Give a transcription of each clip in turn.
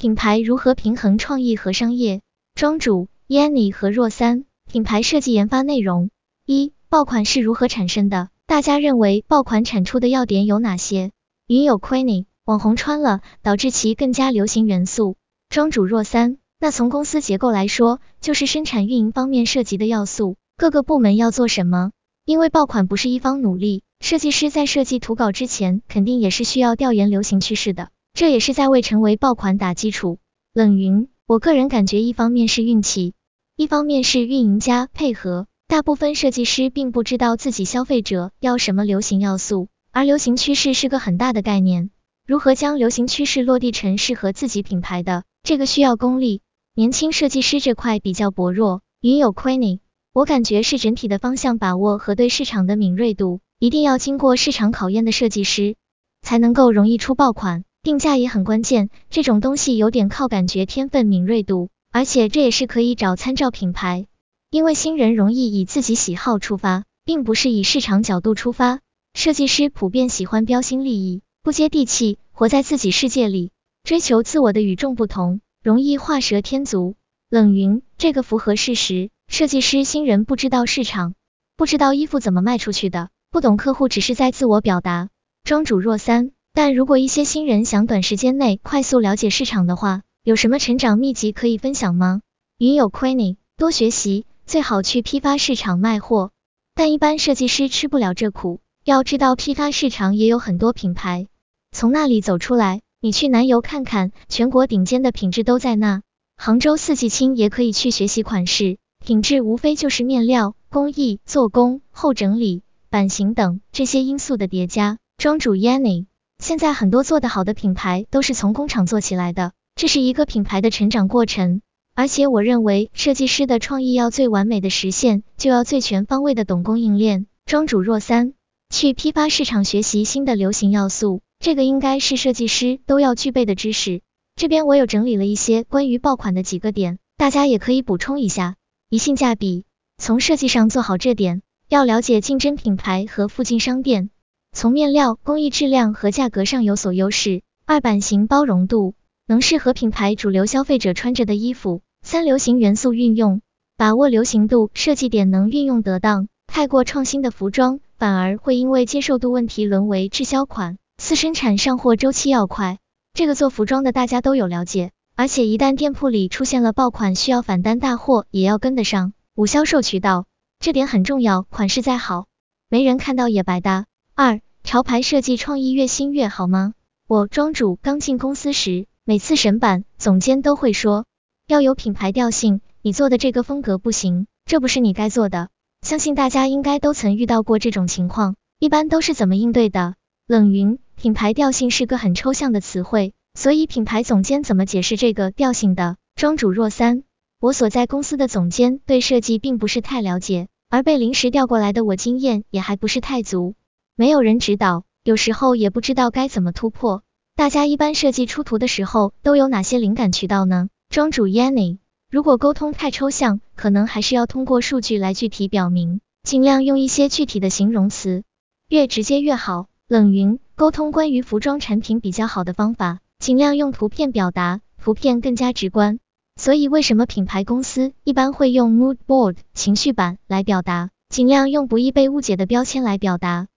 品牌如何平衡创意和商业？庄主 Yanni 和若三，品牌设计研发内容。一、爆款是如何产生的？大家认为爆款产出的要点有哪些？云友 Queenie，网红穿了，导致其更加流行元素。庄主若三，那从公司结构来说，就是生产运营方面涉及的要素，各个部门要做什么？因为爆款不是一方努力，设计师在设计图稿之前，肯定也是需要调研流行趋势的。这也是在为成为爆款打基础。冷云，我个人感觉一方面是运气，一方面是运营家配合。大部分设计师并不知道自己消费者要什么流行要素，而流行趋势是个很大的概念。如何将流行趋势落地成适合自己品牌的，这个需要功力。年轻设计师这块比较薄弱。云有 Queenie，我感觉是整体的方向把握和对市场的敏锐度，一定要经过市场考验的设计师，才能够容易出爆款。定价也很关键，这种东西有点靠感觉、天分、敏锐度，而且这也是可以找参照品牌，因为新人容易以自己喜好出发，并不是以市场角度出发。设计师普遍喜欢标新立异，不接地气，活在自己世界里，追求自我的与众不同，容易画蛇添足。冷云，这个符合事实。设计师新人不知道市场，不知道衣服怎么卖出去的，不懂客户，只是在自我表达。庄主若三。但如果一些新人想短时间内快速了解市场的话，有什么成长秘籍可以分享吗？云有 Queenie，多学习，最好去批发市场卖货。但一般设计师吃不了这苦，要知道批发市场也有很多品牌，从那里走出来。你去南油看看，全国顶尖的品质都在那。杭州四季青也可以去学习款式，品质无非就是面料、工艺、做工、后整理、版型等这些因素的叠加。庄主 Yanni。现在很多做得好的品牌都是从工厂做起来的，这是一个品牌的成长过程。而且我认为，设计师的创意要最完美的实现，就要最全方位的懂供应链。庄主若三，去批发市场学习新的流行要素，这个应该是设计师都要具备的知识。这边我有整理了一些关于爆款的几个点，大家也可以补充一下。一性价比，从设计上做好这点，要了解竞争品牌和附近商店。从面料、工艺、质量和价格上有所优势。二版型包容度，能适合品牌主流消费者穿着的衣服。三流行元素运用，把握流行度，设计点能运用得当。太过创新的服装，反而会因为接受度问题沦为滞销款。四生产上货周期要快，这个做服装的大家都有了解。而且一旦店铺里出现了爆款，需要返单大货，也要跟得上。五销售渠道，这点很重要。款式再好，没人看到也白搭。二潮牌设计创意越新越好吗？我庄主刚进公司时，每次审版，总监都会说要有品牌调性，你做的这个风格不行，这不是你该做的。相信大家应该都曾遇到过这种情况，一般都是怎么应对的？冷云，品牌调性是个很抽象的词汇，所以品牌总监怎么解释这个调性的？庄主若三，我所在公司的总监对设计并不是太了解，而被临时调过来的我经验也还不是太足。没有人指导，有时候也不知道该怎么突破。大家一般设计出图的时候都有哪些灵感渠道呢？庄主 Yanni，如果沟通太抽象，可能还是要通过数据来具体表明，尽量用一些具体的形容词，越直接越好。冷云，沟通关于服装产品比较好的方法，尽量用图片表达，图片更加直观。所以为什么品牌公司一般会用 mood board 情绪板来表达，尽量用不易被误解的标签来表达。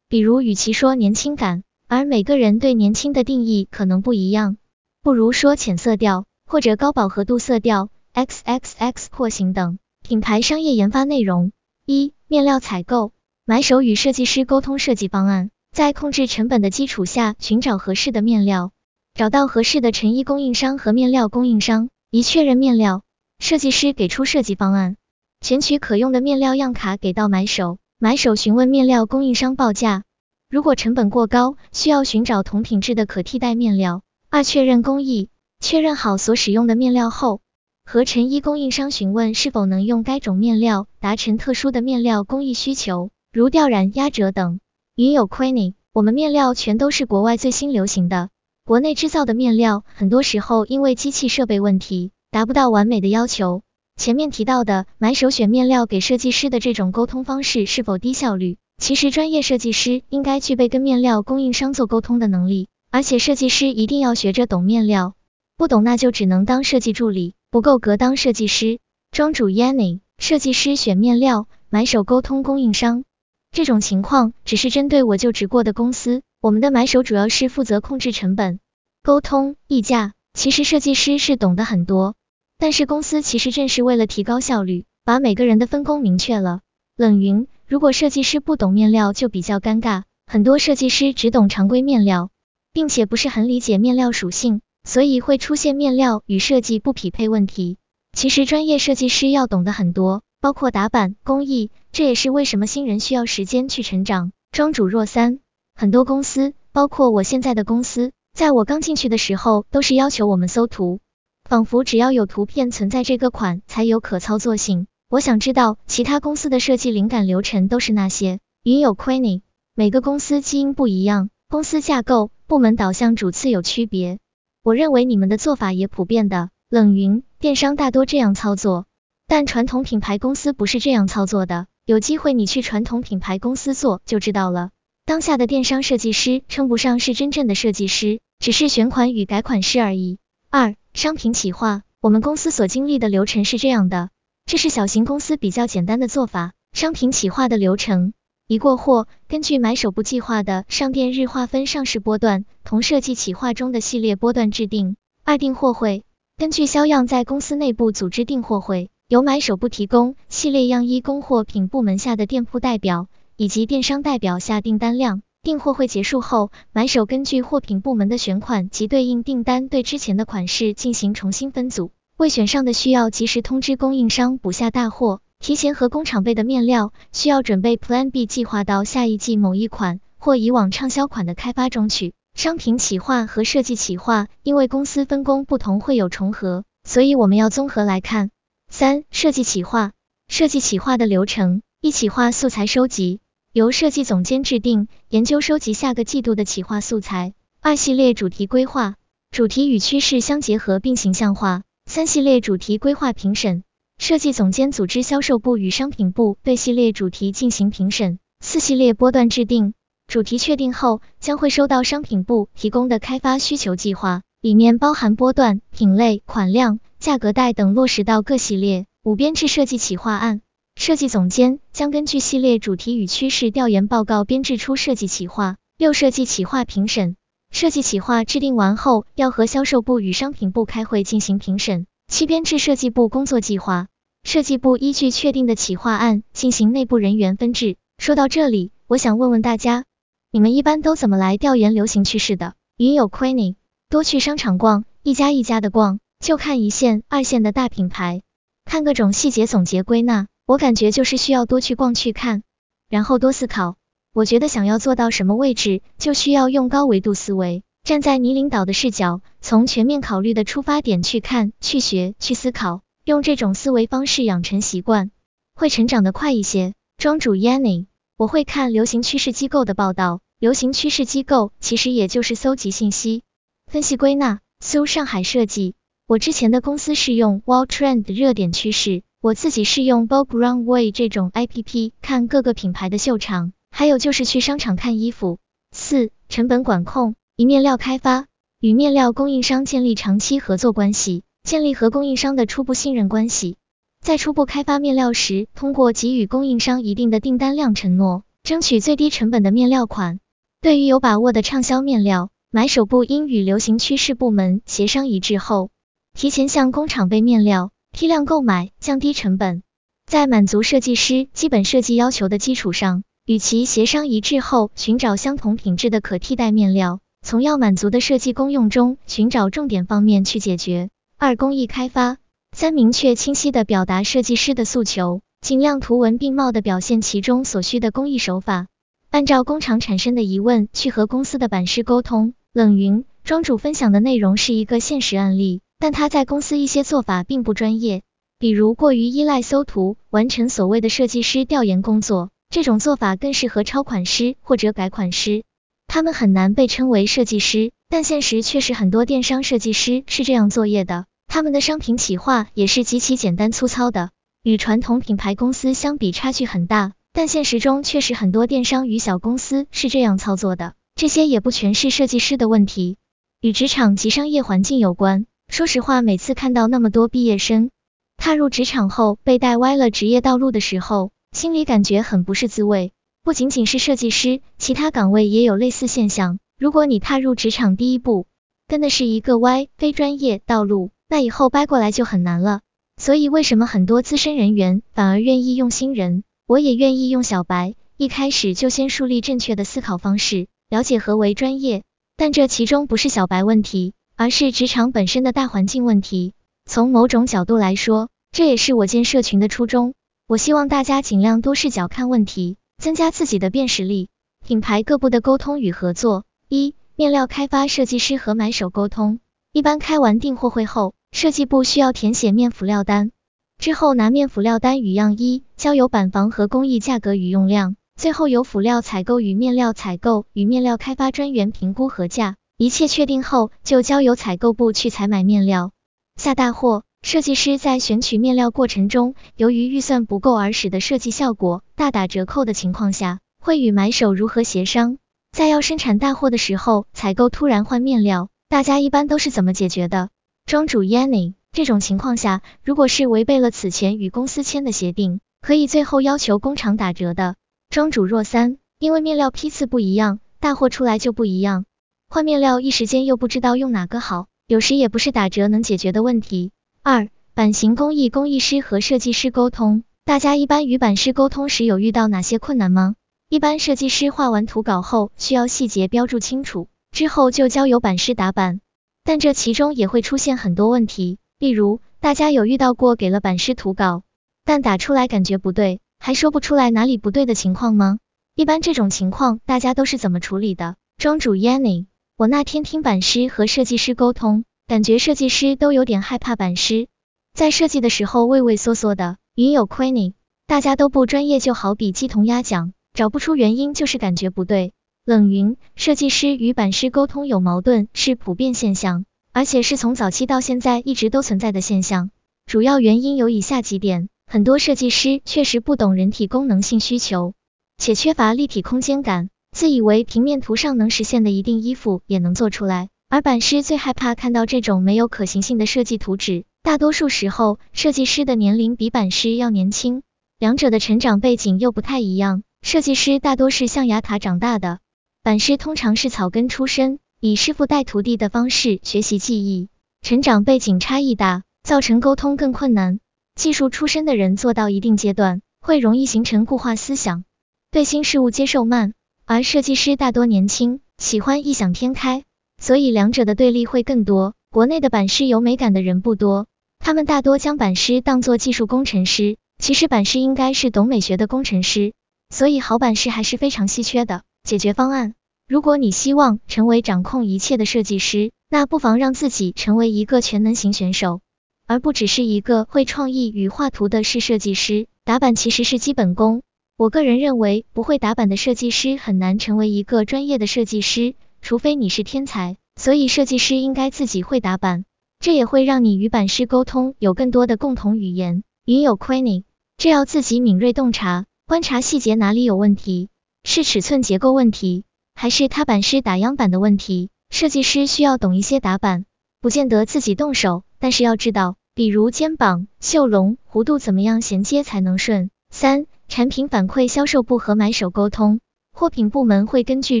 比如，与其说年轻感，而每个人对年轻的定义可能不一样，不如说浅色调或者高饱和度色调，XXX 廓形等。品牌商业研发内容：一、面料采购，买手与设计师沟通设计方案，在控制成本的基础下寻找合适的面料，找到合适的成衣供应商和面料供应商，一确认面料，设计师给出设计方案，选取可用的面料样卡给到买手。买手询问面料供应商报价，如果成本过高，需要寻找同品质的可替代面料。二、确认工艺，确认好所使用的面料后，和成衣供应商询问是否能用该种面料，达成特殊的面料工艺需求，如吊染、压褶等。云有 Queenie，我们面料全都是国外最新流行的，国内制造的面料，很多时候因为机器设备问题，达不到完美的要求。前面提到的买手选面料给设计师的这种沟通方式是否低效率？其实专业设计师应该具备跟面料供应商做沟通的能力，而且设计师一定要学着懂面料，不懂那就只能当设计助理，不够格当设计师。庄主 Yanni，设计师选面料，买手沟通供应商。这种情况只是针对我就职过的公司，我们的买手主要是负责控制成本、沟通议价。其实设计师是懂得很多，但是公司其实正是为了提高效率，把每个人的分工明确了。冷云，如果设计师不懂面料就比较尴尬，很多设计师只懂常规面料，并且不是很理解面料属性，所以会出现面料与设计不匹配问题。其实专业设计师要懂得很多。包括打板、工艺，这也是为什么新人需要时间去成长。庄主若三，很多公司，包括我现在的公司，在我刚进去的时候，都是要求我们搜图，仿佛只要有图片存在这个款才有可操作性。我想知道其他公司的设计灵感流程都是那些。云有 Queenie，每个公司基因不一样，公司架构、部门导向、主次有区别。我认为你们的做法也普遍的。冷云，电商大多这样操作。但传统品牌公司不是这样操作的，有机会你去传统品牌公司做就知道了。当下的电商设计师称不上是真正的设计师，只是选款与改款师而已。二、商品企划，我们公司所经历的流程是这样的，这是小型公司比较简单的做法。商品企划的流程，一过货，根据买手部计划的上店日划分上市波段，同设计企划中的系列波段制定。二、订货会，根据销样在公司内部组织订货会。由买手部提供系列样衣供货品部门下的店铺代表以及电商代表下订单量。订货会结束后，买手根据货品部门的选款及对应订单，对之前的款式进行重新分组。未选上的需要及时通知供应商补下大货。提前和工厂备的面料需要准备 Plan B 计划到下一季某一款或以往畅销款的开发中去。商品企划和设计企划因为公司分工不同会有重合，所以我们要综合来看。三、设计企划，设计企划的流程：一、企划素材收集，由设计总监制定、研究、收集下个季度的企划素材；二、系列主题规划，主题与趋势相结合并形象化；三、系列主题规划评审，设计总监组织销售部与商品部对系列主题进行评审；四、系列波段制定，主题确定后，将会收到商品部提供的开发需求计划，里面包含波段、品类、款量。价格带等落实到各系列。五编制设计企划案，设计总监将根据系列主题与趋势调研报告编制出设计企划。六设计企划评审，设计企划制定完后，要和销售部与商品部开会进行评审。七编制设计部工作计划，设计部依据确定的企划案进行内部人员分制。说到这里，我想问问大家，你们一般都怎么来调研流行趋势的？云有 Queenie，多去商场逛，一家一家的逛。就看一线、二线的大品牌，看各种细节总结归纳。我感觉就是需要多去逛去看，然后多思考。我觉得想要做到什么位置，就需要用高维度思维，站在你领导的视角，从全面考虑的出发点去看、去学、去思考，用这种思维方式养成习惯，会成长的快一些。庄主 Yanni，我会看流行趋势机构的报道，流行趋势机构其实也就是搜集信息、分析归纳。搜上海设计。我之前的公司是用 Wall Trend 热点趋势，我自己是用 Bob Runway 这种 A P P 看各个品牌的秀场，还有就是去商场看衣服。四、成本管控，一面料开发，与面料供应商建立长期合作关系，建立和供应商的初步信任关系。在初步开发面料时，通过给予供应商一定的订单量承诺，争取最低成本的面料款。对于有把握的畅销面料，买手部应与流行趋势部门协商一致后。提前向工厂备面料，批量购买，降低成本。在满足设计师基本设计要求的基础上，与其协商一致后，寻找相同品质的可替代面料，从要满足的设计功用中寻找重点方面去解决。二、工艺开发。三、明确清晰的表达设计师的诉求，尽量图文并茂的表现其中所需的工艺手法，按照工厂产生的疑问去和公司的版师沟通。冷云庄主分享的内容是一个现实案例。但他在公司一些做法并不专业，比如过于依赖搜图完成所谓的设计师调研工作，这种做法更适合超款师或者改款师，他们很难被称为设计师，但现实却是很多电商设计师是这样作业的，他们的商品企划也是极其简单粗糙的，与传统品牌公司相比差距很大，但现实中确实很多电商与小公司是这样操作的，这些也不全是设计师的问题，与职场及商业环境有关。说实话，每次看到那么多毕业生踏入职场后被带歪了职业道路的时候，心里感觉很不是滋味。不仅仅是设计师，其他岗位也有类似现象。如果你踏入职场第一步跟的是一个歪非专业道路，那以后掰过来就很难了。所以为什么很多资深人员反而愿意用新人？我也愿意用小白，一开始就先树立正确的思考方式，了解何为专业。但这其中不是小白问题，而是职场本身的大环境问题。从某种角度来说，这也是我建社群的初衷。我希望大家尽量多视角看问题，增加自己的辨识力。品牌各部的沟通与合作：一、面料开发设计师和买手沟通。一般开完订货会后，设计部需要填写面辅料单，之后拿面辅料单与样衣交由板房和工艺价格与用量。最后由辅料采购与面料采购与面料开发专员评估核价，一切确定后，就交由采购部去采买面料下大货。设计师在选取面料过程中，由于预算不够而使得设计效果大打折扣的情况下，会与买手如何协商？在要生产大货的时候，采购突然换面料，大家一般都是怎么解决的？庄主 Yanni，这种情况下，如果是违背了此前与公司签的协定，可以最后要求工厂打折的。庄主若三，因为面料批次不一样，大货出来就不一样，换面料一时间又不知道用哪个好，有时也不是打折能解决的问题。二，版型工艺工艺师和设计师沟通，大家一般与版师沟通时有遇到哪些困难吗？一般设计师画完图稿后，需要细节标注清楚，之后就交由版师打版，但这其中也会出现很多问题，例如大家有遇到过给了版师图稿，但打出来感觉不对。还说不出来哪里不对的情况吗？一般这种情况大家都是怎么处理的？庄主 Yanni，我那天听版师和设计师沟通，感觉设计师都有点害怕版师，在设计的时候畏畏缩缩的。云有 Queenie，大家都不专业，就好比鸡同鸭讲，找不出原因就是感觉不对。冷云，设计师与版师沟通有矛盾是普遍现象，而且是从早期到现在一直都存在的现象，主要原因有以下几点。很多设计师确实不懂人体功能性需求，且缺乏立体空间感，自以为平面图上能实现的一定衣服也能做出来。而版师最害怕看到这种没有可行性的设计图纸。大多数时候，设计师的年龄比版师要年轻，两者的成长背景又不太一样。设计师大多是象牙塔长大的，版师通常是草根出身，以师傅带徒弟的方式学习技艺，成长背景差异大，造成沟通更困难。技术出身的人做到一定阶段，会容易形成固化思想，对新事物接受慢；而设计师大多年轻，喜欢异想天开，所以两者的对立会更多。国内的版师有美感的人不多，他们大多将版师当做技术工程师，其实版师应该是懂美学的工程师，所以好版师还是非常稀缺的。解决方案：如果你希望成为掌控一切的设计师，那不妨让自己成为一个全能型选手。而不只是一个会创意与画图的是设计师，打板其实是基本功。我个人认为，不会打板的设计师很难成为一个专业的设计师，除非你是天才。所以设计师应该自己会打板，这也会让你与版师沟通有更多的共同语言。云有 Queenie，这要自己敏锐洞察，观察细节哪里有问题，是尺寸结构问题，还是他版师打样板的问题？设计师需要懂一些打板，不见得自己动手。但是要知道，比如肩膀、袖笼、弧度怎么样衔接才能顺。三、产品反馈销售部和买手沟通，货品部门会根据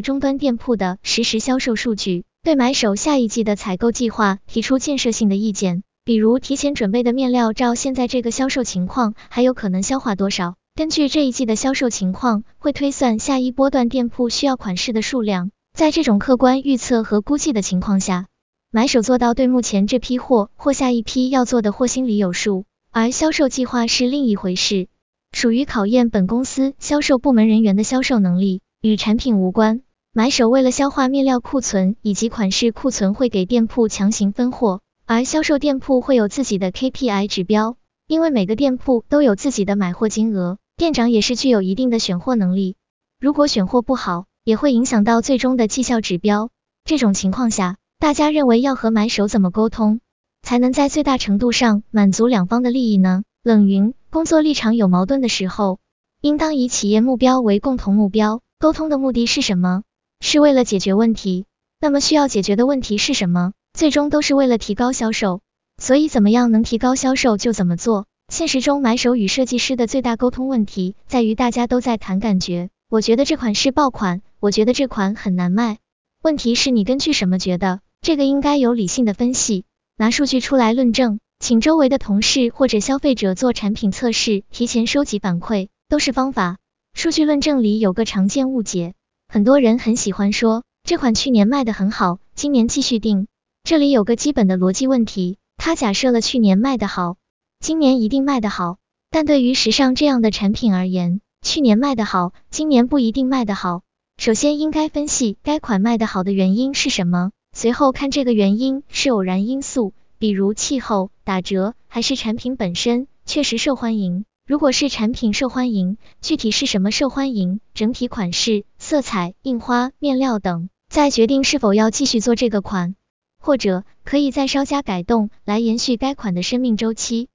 终端店铺的实时销售数据，对买手下一季的采购计划提出建设性的意见。比如提前准备的面料，照现在这个销售情况，还有可能消化多少？根据这一季的销售情况，会推算下一波段店铺需要款式的数量。在这种客观预测和估计的情况下。买手做到对目前这批货或下一批要做的货心里有数，而销售计划是另一回事，属于考验本公司销售部门人员的销售能力，与产品无关。买手为了消化面料库存以及款式库存，会给店铺强行分货，而销售店铺会有自己的 KPI 指标，因为每个店铺都有自己的买货金额，店长也是具有一定的选货能力，如果选货不好，也会影响到最终的绩效指标。这种情况下，大家认为要和买手怎么沟通，才能在最大程度上满足两方的利益呢？冷云，工作立场有矛盾的时候，应当以企业目标为共同目标。沟通的目的是什么？是为了解决问题。那么需要解决的问题是什么？最终都是为了提高销售。所以怎么样能提高销售就怎么做。现实中买手与设计师的最大沟通问题在于大家都在谈感觉，我觉得这款是爆款，我觉得这款很难卖。问题是你根据什么觉得？这个应该有理性的分析，拿数据出来论证，请周围的同事或者消费者做产品测试，提前收集反馈，都是方法。数据论证里有个常见误解，很多人很喜欢说这款去年卖的很好，今年继续定。这里有个基本的逻辑问题，他假设了去年卖得好。今年一定卖得好，但对于时尚这样的产品而言，去年卖得好，今年不一定卖得好。首先应该分析该款卖得好的原因是什么，随后看这个原因是偶然因素，比如气候、打折，还是产品本身确实受欢迎。如果是产品受欢迎，具体是什么受欢迎，整体款式、色彩、印花、面料等，再决定是否要继续做这个款，或者可以再稍加改动来延续该款的生命周期。